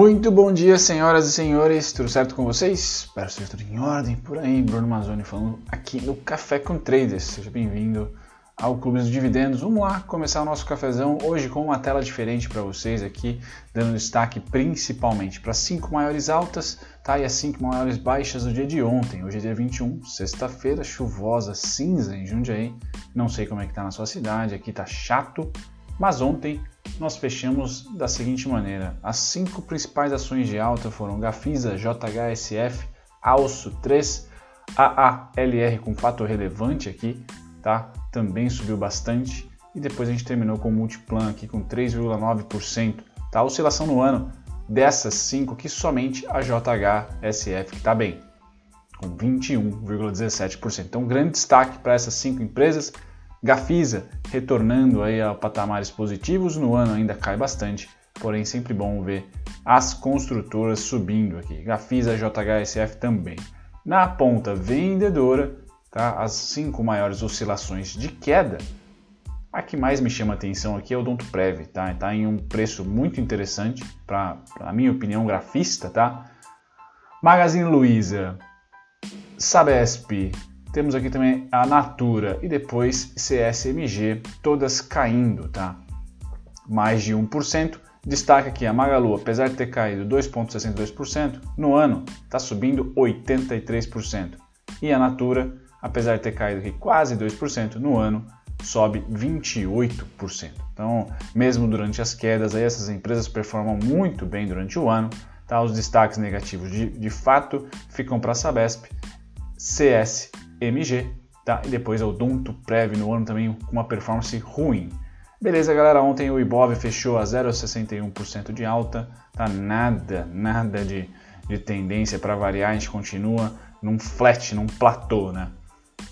Muito bom dia, senhoras e senhores, tudo certo com vocês? Espero que tudo em ordem por aí. Bruno Mazzoni falando aqui no Café com Traders. Seja bem-vindo ao Clube dos Dividendos. Vamos lá começar o nosso cafezão hoje com uma tela diferente para vocês aqui, dando destaque principalmente para as cinco maiores altas tá? e as cinco maiores baixas do dia de ontem. Hoje é dia 21, sexta-feira, chuvosa, cinza em Jundiaí. Não sei como é que tá na sua cidade, aqui tá chato, mas ontem nós fechamos da seguinte maneira: as cinco principais ações de alta foram Gafisa, JHSF, Alço 3, AALR com fator relevante aqui, tá? Também subiu bastante. E depois a gente terminou com o Multiplan aqui com 3,9%. Tá? A oscilação no ano dessas cinco que somente a JHSF que está bem, com 21,17%. Então, grande destaque para essas cinco empresas Gafisa retornando aí a patamares positivos, no ano ainda cai bastante, porém sempre bom ver as construtoras subindo aqui. Gafisa, JHSF também. Na ponta vendedora, tá? as cinco maiores oscilações de queda. A que mais me chama atenção aqui é o Donto Prev, tá? Está em um preço muito interessante para, a minha opinião, grafista, tá? Magazine Luiza, Sabesp, temos aqui também a Natura e depois CSMG, todas caindo, tá? Mais de 1%. Destaca aqui a Magalu, apesar de ter caído 2,62%, no ano está subindo 83%. E a Natura, apesar de ter caído aqui quase 2%, no ano sobe 28%. Então, mesmo durante as quedas, aí essas empresas performam muito bem durante o ano. Tá? Os destaques negativos de, de fato ficam para a Sabesp, CS MG, tá? E depois é o Donto Prev no ano também com uma performance ruim. Beleza, galera, ontem o Ibov fechou a 0,61% de alta, tá? Nada, nada de, de tendência para variar, a gente continua num flat, num platô, né?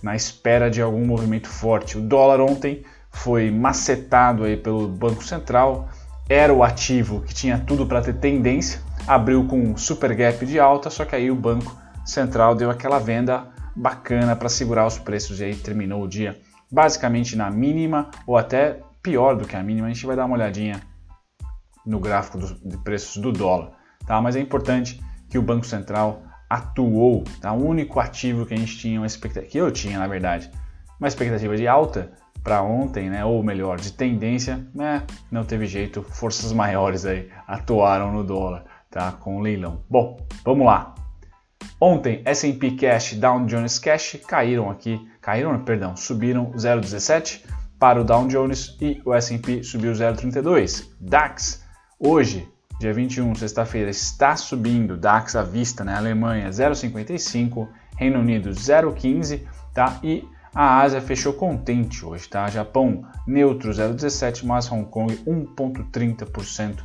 Na espera de algum movimento forte. O dólar ontem foi macetado aí pelo Banco Central, era o ativo que tinha tudo para ter tendência, abriu com um super gap de alta, só que aí o Banco Central deu aquela venda bacana para segurar os preços e aí terminou o dia basicamente na mínima ou até pior do que a mínima. A gente vai dar uma olhadinha no gráfico de preços do dólar, tá? Mas é importante que o Banco Central atuou, tá? O único ativo que a gente tinha uma expectativa, que eu tinha na verdade, uma expectativa de alta para ontem, né? Ou melhor, de tendência, né? Não teve jeito, forças maiores aí atuaram no dólar, tá? Com o leilão. Bom, vamos lá. Ontem, S&P Cash, Dow Jones Cash caíram aqui, caíram, perdão, subiram 0,17 para o Dow Jones e o S&P subiu 0,32. DAX, hoje, dia 21, sexta-feira, está subindo, DAX à vista, né? Alemanha 0,55, Reino Unido 0,15, tá? E a Ásia fechou contente hoje, tá? Japão neutro 0,17, mas Hong Kong 1,30%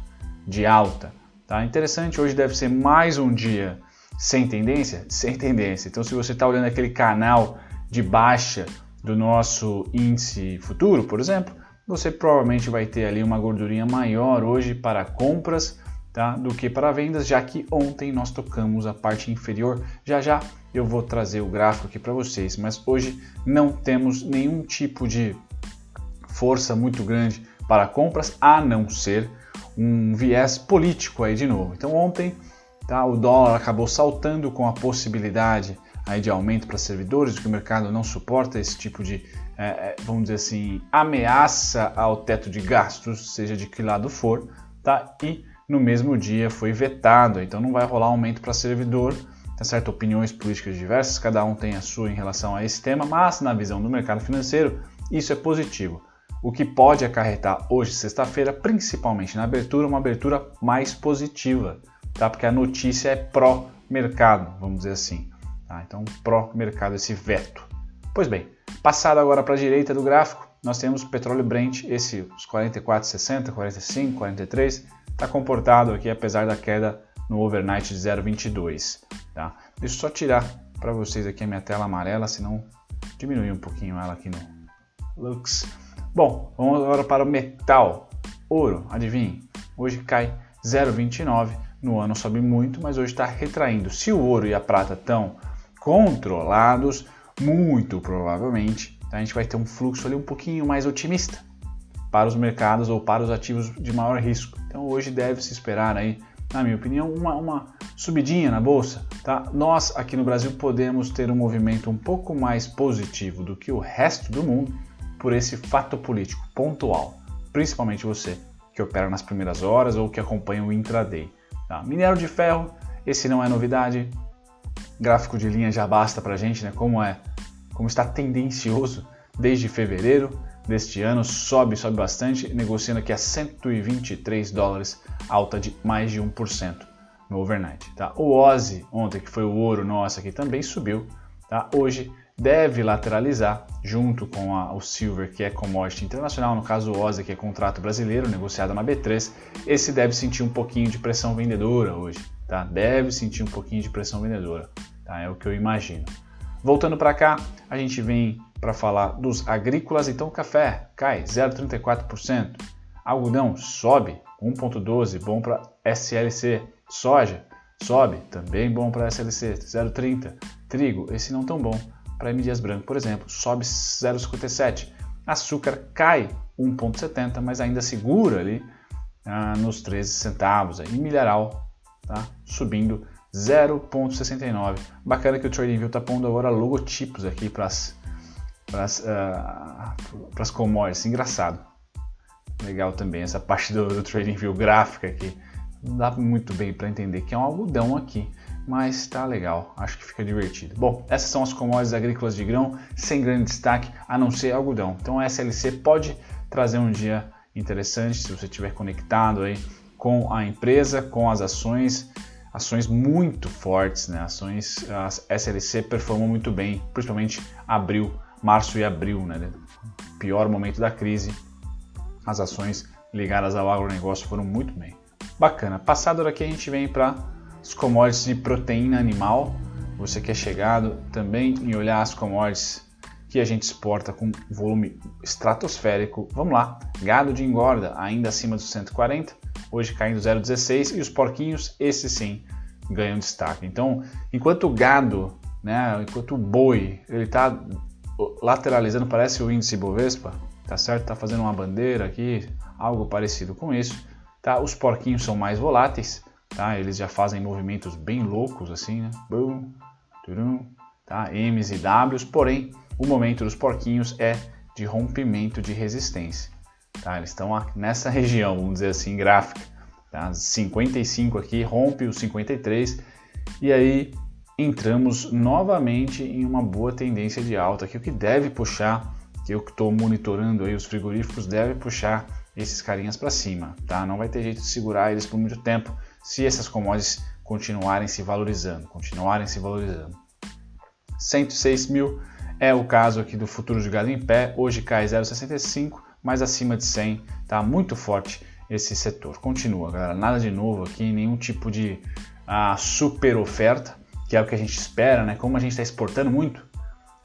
de alta, tá? Interessante, hoje deve ser mais um dia sem tendência? Sem tendência. Então, se você está olhando aquele canal de baixa do nosso índice futuro, por exemplo, você provavelmente vai ter ali uma gordurinha maior hoje para compras tá, do que para vendas, já que ontem nós tocamos a parte inferior. Já já eu vou trazer o gráfico aqui para vocês, mas hoje não temos nenhum tipo de força muito grande para compras, a não ser um viés político aí de novo. Então ontem Tá? O dólar acabou saltando com a possibilidade aí de aumento para servidores, que o mercado não suporta esse tipo de, é, é, vamos dizer assim, ameaça ao teto de gastos, seja de que lado for, tá? e no mesmo dia foi vetado, então não vai rolar aumento para servidor, tá certo? Opiniões políticas diversas, cada um tem a sua em relação a esse tema, mas na visão do mercado financeiro, isso é positivo. O que pode acarretar hoje, sexta-feira, principalmente na abertura, uma abertura mais positiva tá? Porque a notícia é pró-mercado, vamos dizer assim. Tá? Então, pró-mercado esse veto. Pois bem, passado agora para a direita do gráfico, nós temos o petróleo Brent, esse os 44,60, 45, 43, está comportado aqui apesar da queda no overnight de 0,22. Tá? Deixa eu só tirar para vocês aqui a minha tela amarela, senão diminuir um pouquinho ela aqui no Lux. Bom, vamos agora para o metal. Ouro, adivinhe, hoje cai 0,29 no ano sobe muito, mas hoje está retraindo. Se o ouro e a prata estão controlados, muito provavelmente a gente vai ter um fluxo ali um pouquinho mais otimista para os mercados ou para os ativos de maior risco. Então hoje deve se esperar aí na minha opinião, uma, uma subidinha na bolsa. Tá? Nós aqui no Brasil podemos ter um movimento um pouco mais positivo do que o resto do mundo por esse fato político pontual, principalmente você que opera nas primeiras horas ou que acompanha o intraday. Tá? Minério de ferro, esse não é novidade. Gráfico de linha já basta para gente, né? Como é, como está tendencioso desde fevereiro deste ano, sobe, sobe bastante, negociando aqui a 123 dólares, alta de mais de 1% no overnight. Tá? O OZI, ontem que foi o ouro nosso aqui, também subiu. Tá? Hoje deve lateralizar junto com a, o Silver, que é commodity internacional, no caso o OZI, que é contrato brasileiro, negociado na B3, esse deve sentir um pouquinho de pressão vendedora hoje. Tá? Deve sentir um pouquinho de pressão vendedora. Tá? É o que eu imagino. Voltando para cá, a gente vem para falar dos agrícolas, então café cai 0,34%, algodão sobe 1,12%, bom para SLC, soja sobe, também bom para SLC 0,30%, trigo, esse não tão bom para M. Dias Branco, por exemplo, sobe 0,57%, açúcar cai 1,70%, mas ainda segura ali ah, nos 13 centavos, e milharal tá? subindo 0,69. Bacana que o TradingView está pondo agora logotipos aqui para as para as uh, commodities. Engraçado. Legal também essa parte do, do TradingView gráfica aqui. Não dá muito bem para entender que é um algodão aqui, mas está legal. Acho que fica divertido. Bom, essas são as commodities agrícolas de grão, sem grande destaque, a não ser algodão. Então a SLC pode trazer um dia interessante se você estiver conectado aí com a empresa, com as ações ações muito fortes, né? Ações, a SLC performou muito bem, principalmente abril março e abril, né? Pior momento da crise, as ações ligadas ao agronegócio foram muito bem. Bacana. Passado daqui a gente vem para os commodities de proteína animal. Você que é chegado também em olhar as commodities que a gente exporta com volume estratosférico. Vamos lá. Gado de engorda ainda acima dos 140, hoje caindo 0,16 e os porquinhos, esses sim, ganham destaque. Então, enquanto o gado, né, enquanto o boi, ele está lateralizando, parece o índice Bovespa, tá certo? Tá fazendo uma bandeira aqui, algo parecido com isso, tá? Os porquinhos são mais voláteis, tá? Eles já fazem movimentos bem loucos assim, né? Turum, tá? M's e W's, porém, o momento dos porquinhos é de rompimento de resistência, tá? Eles estão nessa região, vamos dizer assim, gráfica, tá? 55 aqui rompe o 53 e aí entramos novamente em uma boa tendência de alta, que o que deve puxar, que eu estou monitorando aí os frigoríficos, deve puxar esses carinhas para cima, tá? Não vai ter jeito de segurar eles por muito tempo se essas commodities continuarem se valorizando, continuarem se valorizando. 106 mil é o caso aqui do futuro de gado em pé, hoje cai 0,65, mas acima de 100, tá muito forte esse setor. Continua, galera, nada de novo aqui, nenhum tipo de ah, super oferta, que é o que a gente espera, né? Como a gente está exportando muito,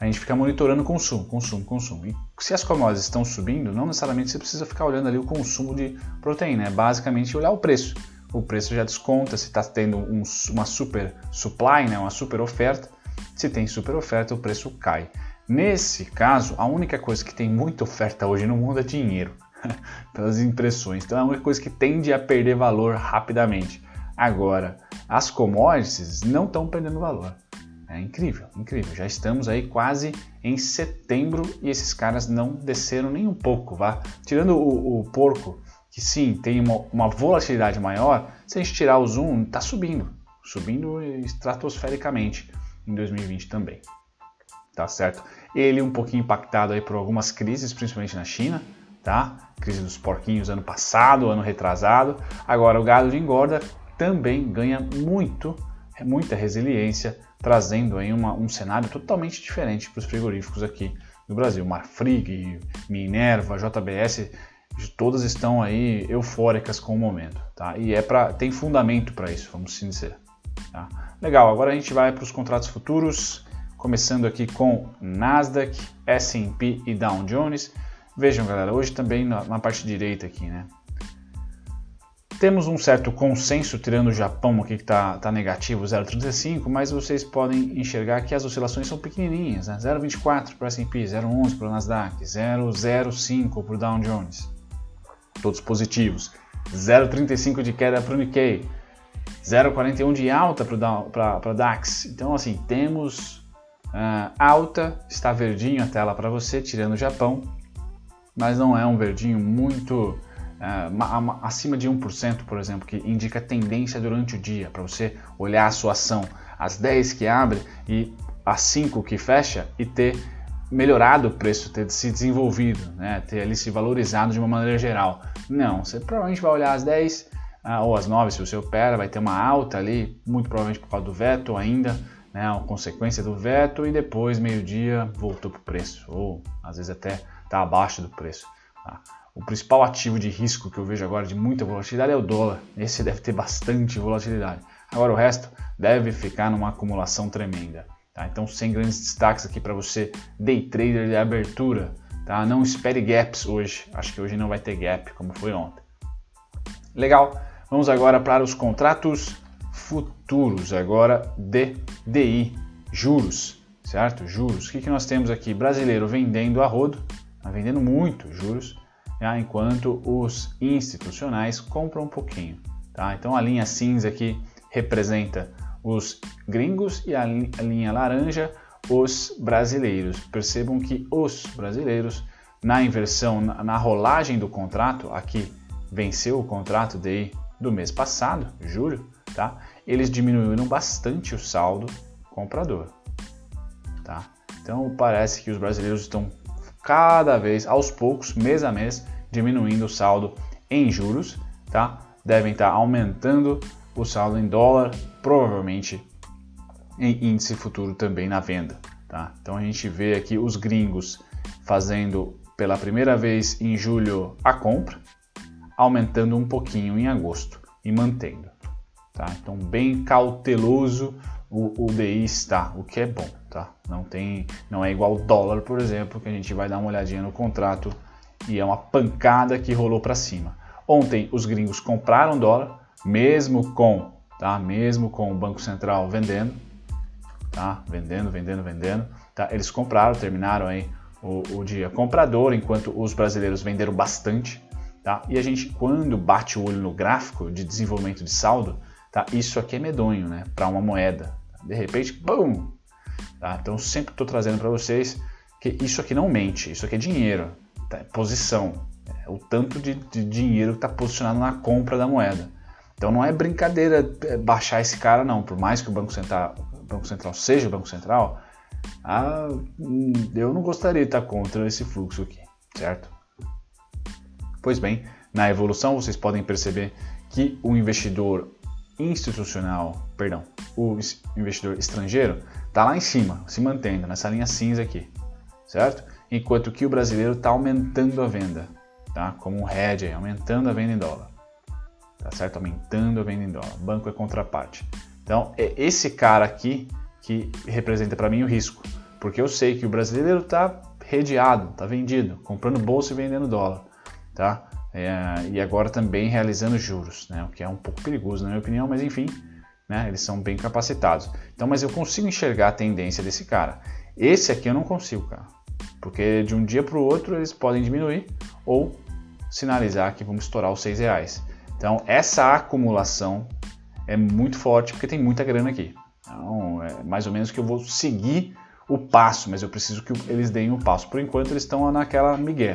a gente fica monitorando o consumo, consumo, consumo. E se as commodities estão subindo, não necessariamente você precisa ficar olhando ali o consumo de proteína, é basicamente olhar o preço. O preço já desconta se está tendo um, uma super supply, né? uma super oferta. Se tem super oferta, o preço cai. Nesse caso, a única coisa que tem muita oferta hoje no mundo é dinheiro, pelas impressões. Então é a única coisa que tende a perder valor rapidamente. Agora, as commodities não estão perdendo valor. É incrível, incrível. Já estamos aí quase em setembro e esses caras não desceram nem um pouco, vá. Tirando o, o porco, que sim, tem uma, uma, volatilidade maior, se a gente tirar o zoom, está subindo, subindo estratosfericamente em 2020 também. Tá certo? Ele um pouquinho impactado aí por algumas crises, principalmente na China, tá? Crise dos porquinhos ano passado, ano retrasado. Agora o gado de engorda também ganha muito, muita resiliência, trazendo aí uma, um cenário totalmente diferente para os frigoríficos aqui no Brasil. Marfrig, Minerva, JBS, todas estão aí eufóricas com o momento, tá? E é para tem fundamento para isso, vamos assim dizer. Tá? Legal, agora a gente vai para os contratos futuros, começando aqui com Nasdaq, S&P e Dow Jones. Vejam, galera, hoje também na, na parte direita aqui, né? Temos um certo consenso, tirando o Japão aqui que está tá negativo, 0,35, mas vocês podem enxergar que as oscilações são pequenininhas, né? 0,24 para o S&P, 0,11 para o Nasdaq, 0,05 para o Dow Jones, todos positivos. 0,35 de queda para o Nikkei, 0,41 de alta para DAX. Então, assim, temos uh, alta, está verdinho a tela para você, tirando o Japão, mas não é um verdinho muito uh, acima de 1%, por exemplo, que indica tendência durante o dia, para você olhar a sua ação às 10 que abre e às 5 que fecha e ter melhorado o preço, ter se desenvolvido, né? ter ali se valorizado de uma maneira geral. Não, você provavelmente vai olhar às 10 ah, ou às 9 se você opera, vai ter uma alta ali, muito provavelmente por causa do veto ainda, né? a consequência do veto, e depois, meio-dia, voltou para o preço, ou às vezes até está abaixo do preço. Tá? O principal ativo de risco que eu vejo agora de muita volatilidade é o dólar. Esse deve ter bastante volatilidade. Agora o resto deve ficar numa acumulação tremenda. Tá? Então, sem grandes destaques aqui para você, day trader de abertura. Tá? Não espere gaps hoje. Acho que hoje não vai ter gap, como foi ontem. Legal. Vamos agora para os contratos futuros, agora de DI, juros, certo? Juros. O que, que nós temos aqui? Brasileiro vendendo a rodo, tá vendendo muito juros, tá? enquanto os institucionais compram um pouquinho. Tá? Então a linha cinza aqui representa os gringos e a linha laranja os brasileiros. Percebam que os brasileiros, na inversão, na rolagem do contrato, aqui venceu o contrato DI do mês passado, julho, tá? Eles diminuíram bastante o saldo comprador, tá? Então parece que os brasileiros estão cada vez, aos poucos, mês a mês, diminuindo o saldo em juros, tá? Devem estar aumentando o saldo em dólar, provavelmente em índice futuro também na venda. Tá? Então a gente vê aqui os gringos fazendo pela primeira vez em julho a compra, aumentando um pouquinho em agosto e mantendo. Tá? Então bem cauteloso o, o DI está, o que é bom. Tá? Não, tem, não é igual dólar, por exemplo, que a gente vai dar uma olhadinha no contrato e é uma pancada que rolou para cima. Ontem os gringos compraram dólar, mesmo com, tá? Mesmo com o Banco Central vendendo, tá? Vendendo, vendendo, vendendo, tá? Eles compraram, terminaram aí o, o dia comprador, enquanto os brasileiros venderam bastante, tá? E a gente, quando bate o olho no gráfico de desenvolvimento de saldo, tá? Isso aqui é medonho, né? Para uma moeda. De repente, bum! Tá? Então sempre estou trazendo para vocês que isso aqui não mente, isso aqui é dinheiro, tá? É posição, é o tanto de, de dinheiro que está posicionado na compra da moeda. Então não é brincadeira é, baixar esse cara, não. Por mais que o Banco Central, o Banco Central seja o Banco Central, ah, hum, eu não gostaria de estar contra esse fluxo aqui, certo? Pois bem, na evolução vocês podem perceber que o investidor institucional, perdão, o investidor estrangeiro está lá em cima, se mantendo nessa linha cinza aqui, certo? Enquanto que o brasileiro está aumentando a venda, tá? Como um hedge, aumentando a venda em dólar tá certo? Aumentando a venda em dólar. Banco é contraparte. Então, é esse cara aqui que representa para mim o risco, porque eu sei que o brasileiro está redeado, está vendido, comprando bolsa e vendendo dólar, tá? É, e agora também realizando juros, né? O que é um pouco perigoso na minha opinião, mas enfim, né? Eles são bem capacitados. Então, mas eu consigo enxergar a tendência desse cara. Esse aqui eu não consigo, cara, porque de um dia para o outro eles podem diminuir ou sinalizar que vamos estourar os seis reais. Então, essa acumulação é muito forte porque tem muita grana aqui. Então, é mais ou menos que eu vou seguir o passo, mas eu preciso que eles deem o passo. Por enquanto, eles estão naquela migué.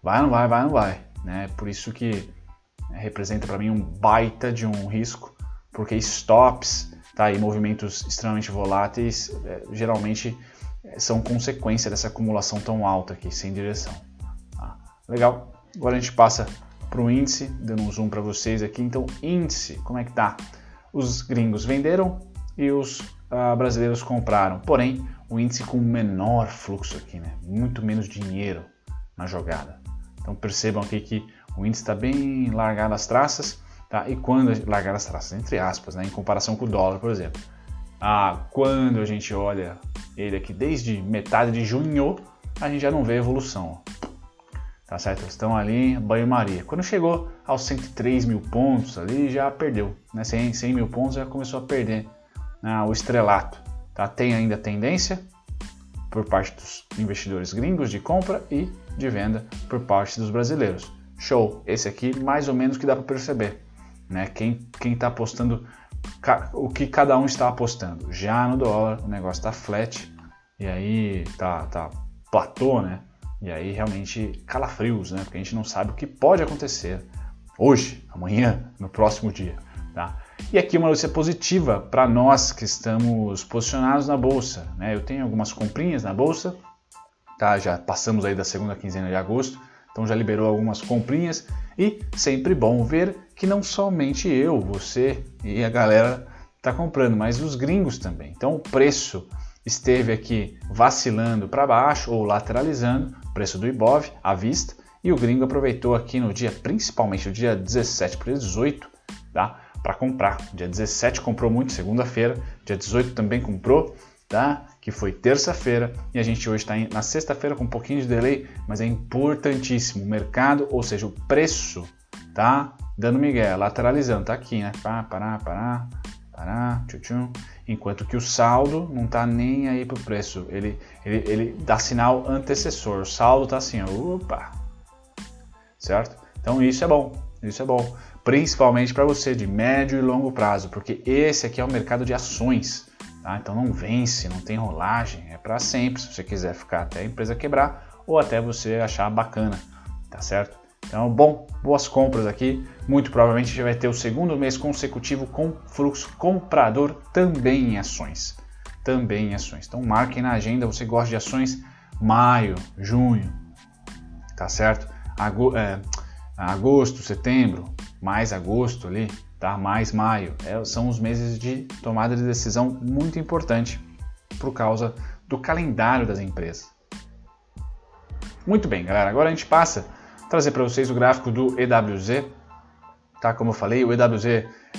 Vai, não vai, vai, não vai. Né? Por isso que representa para mim um baita de um risco, porque stops tá, e movimentos extremamente voláteis é, geralmente é, são consequência dessa acumulação tão alta aqui, sem direção. Tá? Legal. Agora a gente passa para o índice, dando um zoom para vocês aqui. Então, índice, como é que tá? Os gringos venderam e os uh, brasileiros compraram. Porém, o índice com menor fluxo aqui, né? Muito menos dinheiro na jogada. Então percebam aqui que o índice está bem largado as traças, tá? E quando largar as traças, entre aspas, né? Em comparação com o dólar, por exemplo. Ah, quando a gente olha ele aqui desde metade de junho, a gente já não vê evolução. Ó tá certo? Estão ali banho-maria. Quando chegou aos 103 mil pontos ali, já perdeu, né? 100, 100 mil pontos já começou a perder né? o estrelato, tá? Tem ainda tendência por parte dos investidores gringos de compra e de venda por parte dos brasileiros. Show! Esse aqui mais ou menos que dá para perceber, né? Quem quem está apostando o que cada um está apostando. Já no dólar, o negócio está flat e aí tá, tá platô, né? E aí realmente calafrios, né? Porque a gente não sabe o que pode acontecer hoje, amanhã, no próximo dia, tá? E aqui uma notícia positiva para nós que estamos posicionados na bolsa, né? Eu tenho algumas comprinhas na bolsa, tá? Já passamos aí da segunda quinzena de agosto, então já liberou algumas comprinhas e sempre bom ver que não somente eu, você e a galera está comprando, mas os gringos também. Então o preço esteve aqui vacilando para baixo ou lateralizando, preço do Ibov à vista, e o gringo aproveitou aqui no dia, principalmente no dia 17 para 18, tá? para comprar. Dia 17 comprou muito, segunda-feira, dia 18 também comprou, tá? que foi terça-feira, e a gente hoje está na sexta-feira com um pouquinho de delay, mas é importantíssimo. O mercado, ou seja, o preço, tá dando migué, lateralizando, tá aqui, né? Pá, pará, pará, Enquanto que o saldo não tá nem aí pro preço, ele, ele, ele dá sinal antecessor. O saldo tá assim, ó, opa, certo? Então isso é bom, isso é bom, principalmente para você de médio e longo prazo, porque esse aqui é o mercado de ações. Tá? Então não vence, não tem rolagem, é para sempre. Se você quiser ficar até a empresa quebrar ou até você achar bacana, tá certo? Então, bom, boas compras aqui. Muito provavelmente a gente vai ter o segundo mês consecutivo com fluxo comprador também em ações. Também em ações. Então, marquem na agenda. Você gosta de ações? Maio, junho, tá certo? É, agosto, setembro, mais agosto ali, tá? mais maio. É, são os meses de tomada de decisão muito importante por causa do calendário das empresas. Muito bem, galera. Agora a gente passa trazer para vocês o gráfico do EWZ. Tá? Como eu falei, o EWZ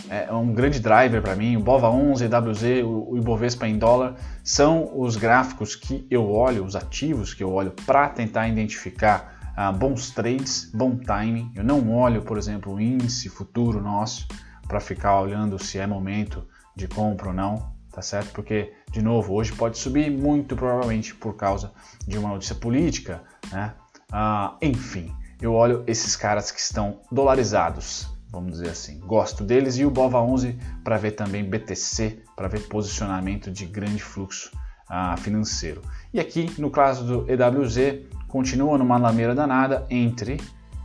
é um grande driver para mim. O BOVA 11, EWZ, o Ibovespa em dólar são os gráficos que eu olho, os ativos que eu olho para tentar identificar ah, bons trades, bom timing. Eu não olho, por exemplo, o índice futuro nosso para ficar olhando se é momento de compra ou não, tá certo? Porque, de novo, hoje pode subir muito provavelmente por causa de uma notícia política, né? Ah, enfim, eu olho esses caras que estão dolarizados, vamos dizer assim. Gosto deles e o BOVA 11 para ver também BTC, para ver posicionamento de grande fluxo ah, financeiro. E aqui, no caso do EWZ, continua numa lameira danada entre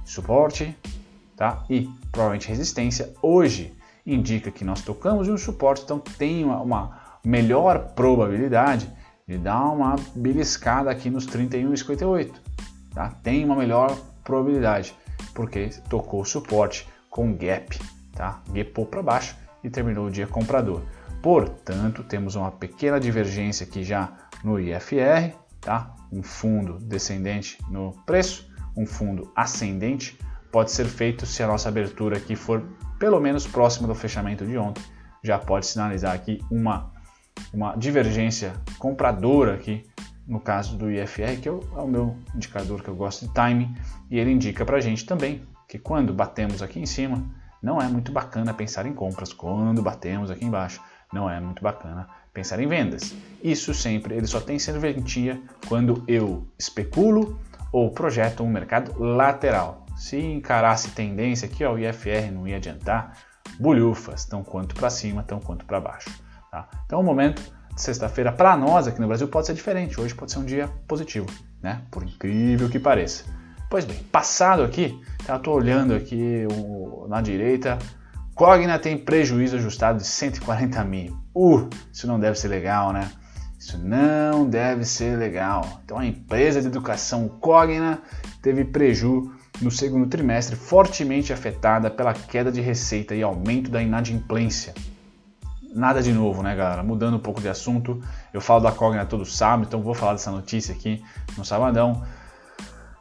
suporte tá? e provavelmente resistência, hoje indica que nós tocamos em um suporte, então tem uma, uma melhor probabilidade de dar uma beliscada aqui nos 31,58. Tá? Tem uma melhor probabilidade, porque tocou o suporte com gap, tá? gapou para baixo e terminou o dia comprador. Portanto, temos uma pequena divergência aqui já no IFR, tá? um fundo descendente no preço, um fundo ascendente pode ser feito se a nossa abertura aqui for pelo menos próxima do fechamento de ontem. Já pode sinalizar aqui uma, uma divergência compradora aqui no caso do IFR, que é o, é o meu indicador que eu gosto de timing, e ele indica para a gente também que quando batemos aqui em cima, não é muito bacana pensar em compras. Quando batemos aqui embaixo, não é muito bacana pensar em vendas. Isso sempre ele só tem serventia quando eu especulo ou projeto um mercado lateral. Se encarasse tendência aqui, ó, o IFR não ia adiantar, bulhufas, tão quanto para cima, tão quanto para baixo. Tá? Então o momento de sexta-feira para nós aqui no Brasil pode ser diferente, hoje pode ser um dia positivo, né? por incrível que pareça. Pois bem, passado aqui, tá, eu estou olhando aqui o, na direita, Cogna tem prejuízo ajustado de 140 mil. Uh, isso não deve ser legal, né? Isso não deve ser legal. Então a empresa de educação Cogna teve prejuízo no segundo trimestre, fortemente afetada pela queda de receita e aumento da inadimplência. Nada de novo, né, galera? Mudando um pouco de assunto, eu falo da Cogna todo sábado, então vou falar dessa notícia aqui no sabadão.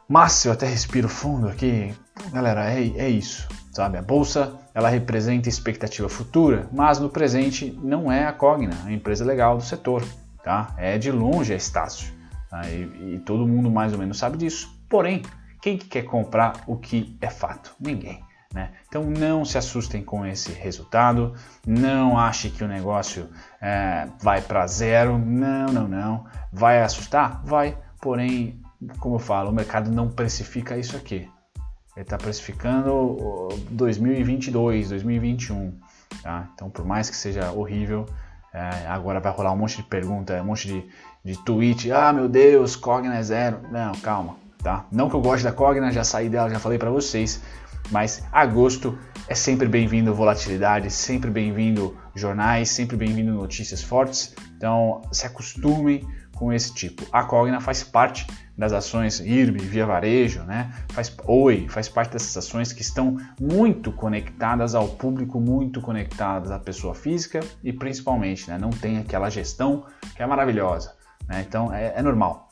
Mas eu até respiro fundo aqui, galera, é, é isso, sabe? A bolsa ela representa expectativa futura, mas no presente não é a Cogna, a empresa legal do setor, tá? É de longe a Estácio, tá? e, e todo mundo mais ou menos sabe disso. Porém, quem que quer comprar o que é fato? Ninguém. Né? Então não se assustem com esse resultado, não ache que o negócio é, vai para zero, não, não, não. Vai assustar? Vai, porém, como eu falo, o mercado não precifica isso aqui. Ele está precificando 2022, 2021. Tá? Então, por mais que seja horrível, é, agora vai rolar um monte de pergunta, um monte de, de tweet. Ah, meu Deus, Cogna é zero. Não, calma, tá? Não que eu goste da Cogna, já saí dela, já falei para vocês. Mas agosto é sempre bem-vindo volatilidade, sempre bem-vindo jornais, sempre bem-vindo notícias fortes. Então se acostumem com esse tipo. A Cogna faz parte das ações IRB, Via Varejo, né? Faz Oi, faz parte dessas ações que estão muito conectadas ao público, muito conectadas à pessoa física e principalmente, né, não tem aquela gestão que é maravilhosa, né? Então é, é normal,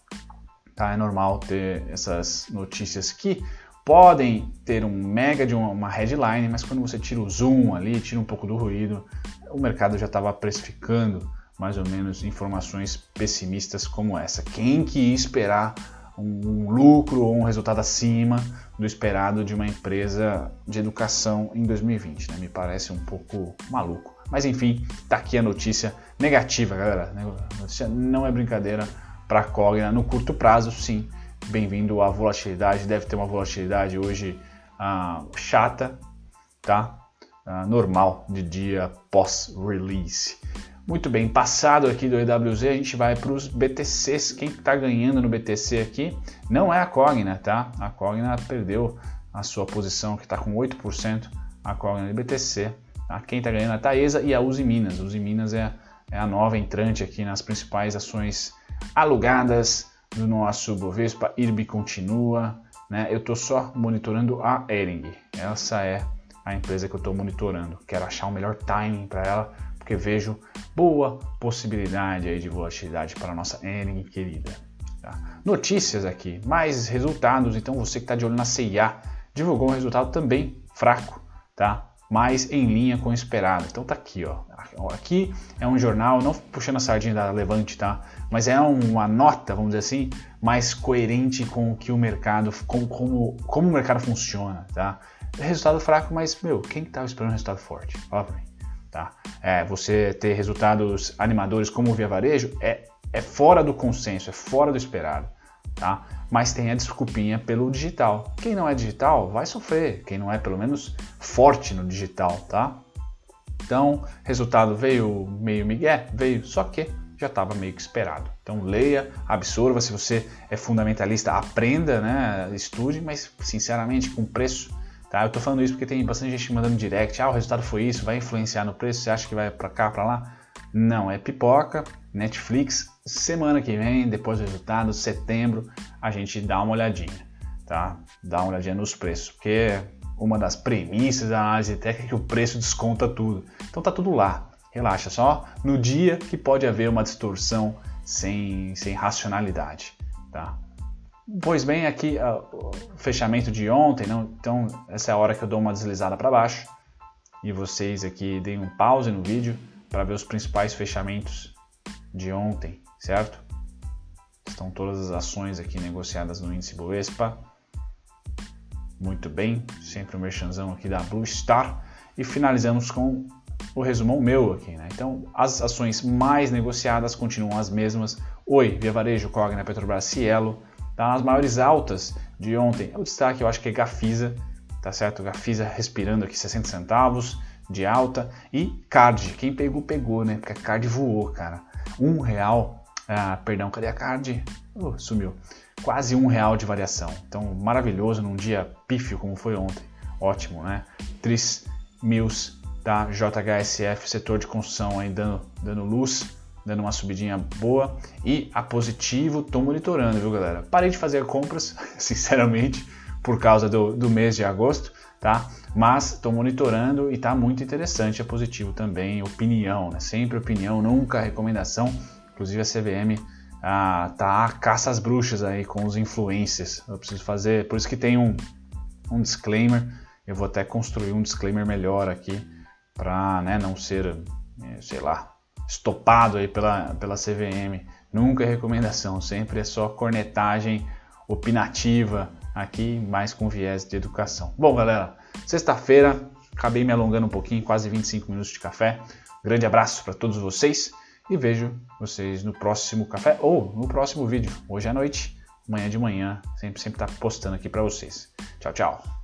tá? É normal ter essas notícias que podem ter um mega de uma headline, mas quando você tira o zoom ali, tira um pouco do ruído, o mercado já estava precificando mais ou menos informações pessimistas como essa. Quem que ia esperar um lucro ou um resultado acima do esperado de uma empresa de educação em 2020? Né? Me parece um pouco maluco. Mas enfim, tá aqui a notícia negativa, galera. A notícia não é brincadeira para a Cogna no curto prazo, sim. Bem-vindo à volatilidade. Deve ter uma volatilidade hoje ah, chata, tá? Ah, normal de dia pós-release. Muito bem, passado aqui do EWZ, a gente vai para os BTCs. Quem está ganhando no BTC aqui não é a Cogna, tá? A Cogna perdeu a sua posição, que está com 8%, a Cogna de BTC. Tá? Quem está ganhando é a Taesa e a Uzi Minas. Uzi Minas é, é a nova entrante aqui nas principais ações alugadas do nosso Bovespa. IRB continua, né? Eu estou só monitorando a Ering. Essa é a empresa que eu estou monitorando. Quero achar o melhor timing para ela porque vejo boa possibilidade aí de volatilidade para nossa Ering querida. Tá? Notícias aqui, mais resultados, então você que está de olho na CIA divulgou um resultado também fraco, tá? Mas em linha com o esperado. Então tá aqui, ó. Aqui é um jornal, não puxando a sardinha da Levante, tá? Mas é uma nota, vamos dizer assim, mais coerente com o que o mercado, com como, como o mercado funciona, tá? Resultado fraco, mas, meu, quem estava esperando um resultado forte? Fala pra mim. Tá? É, você ter resultados animadores como o Via Varejo é, é fora do consenso, é fora do esperado. Tá? Mas tem a desculpinha pelo digital. Quem não é digital vai sofrer, quem não é pelo menos forte no digital, tá? Então, resultado veio meio migué, veio, só que já estava meio que esperado. Então leia, absorva, se você é fundamentalista, aprenda, né, estude, mas sinceramente com preço Tá? Eu tô falando isso porque tem bastante gente mandando direct, ah, o resultado foi isso, vai influenciar no preço, você acha que vai para cá, para lá? Não, é pipoca, Netflix, semana que vem, depois do resultado, setembro, a gente dá uma olhadinha, tá? Dá uma olhadinha nos preços, porque uma das premissas da análise técnica é que o preço desconta tudo. Então tá tudo lá. Relaxa, só no dia que pode haver uma distorção sem, sem racionalidade, tá? Pois bem, aqui uh, o fechamento de ontem, não? então essa é a hora que eu dou uma deslizada para baixo e vocês aqui deem um pause no vídeo para ver os principais fechamentos de ontem, certo? Estão todas as ações aqui negociadas no índice Bovespa. Muito bem, sempre o um merchanzão aqui da Blue Star e finalizamos com o resumão meu aqui, né? Então, as ações mais negociadas continuam as mesmas. Oi, Via Varejo, Cogna, Petrobras, Cielo, Tá? As maiores altas de ontem, o destaque eu acho que é Gafisa, tá certo? Gafisa respirando aqui 60 centavos de alta e Card, quem pegou, pegou, né? Porque a Card voou, cara. Um real, ah, perdão, cadê a Card? Uh, sumiu. Quase um real de variação. Então, maravilhoso num dia pífio como foi ontem. Ótimo, né? Tris Mills, tá? JHSF, setor de construção aí dando, dando luz dando uma subidinha boa. E a positivo, estou monitorando, viu galera? Parei de fazer compras, sinceramente, por causa do, do mês de agosto, tá? Mas estou monitorando e está muito interessante a positivo também, opinião, né? Sempre opinião, nunca recomendação. Inclusive a CVM ah, tá a caça às bruxas aí com os influencers. Eu preciso fazer, por isso que tem um, um disclaimer. Eu vou até construir um disclaimer melhor aqui para né, não ser, eh, sei lá, estopado aí pela, pela CVM. Nunca é recomendação, sempre é só cornetagem opinativa aqui, mais com viés de educação. Bom, galera, sexta-feira, acabei me alongando um pouquinho, quase 25 minutos de café. Grande abraço para todos vocês e vejo vocês no próximo café ou no próximo vídeo, hoje à noite, amanhã de manhã, sempre sempre tá postando aqui para vocês. Tchau, tchau.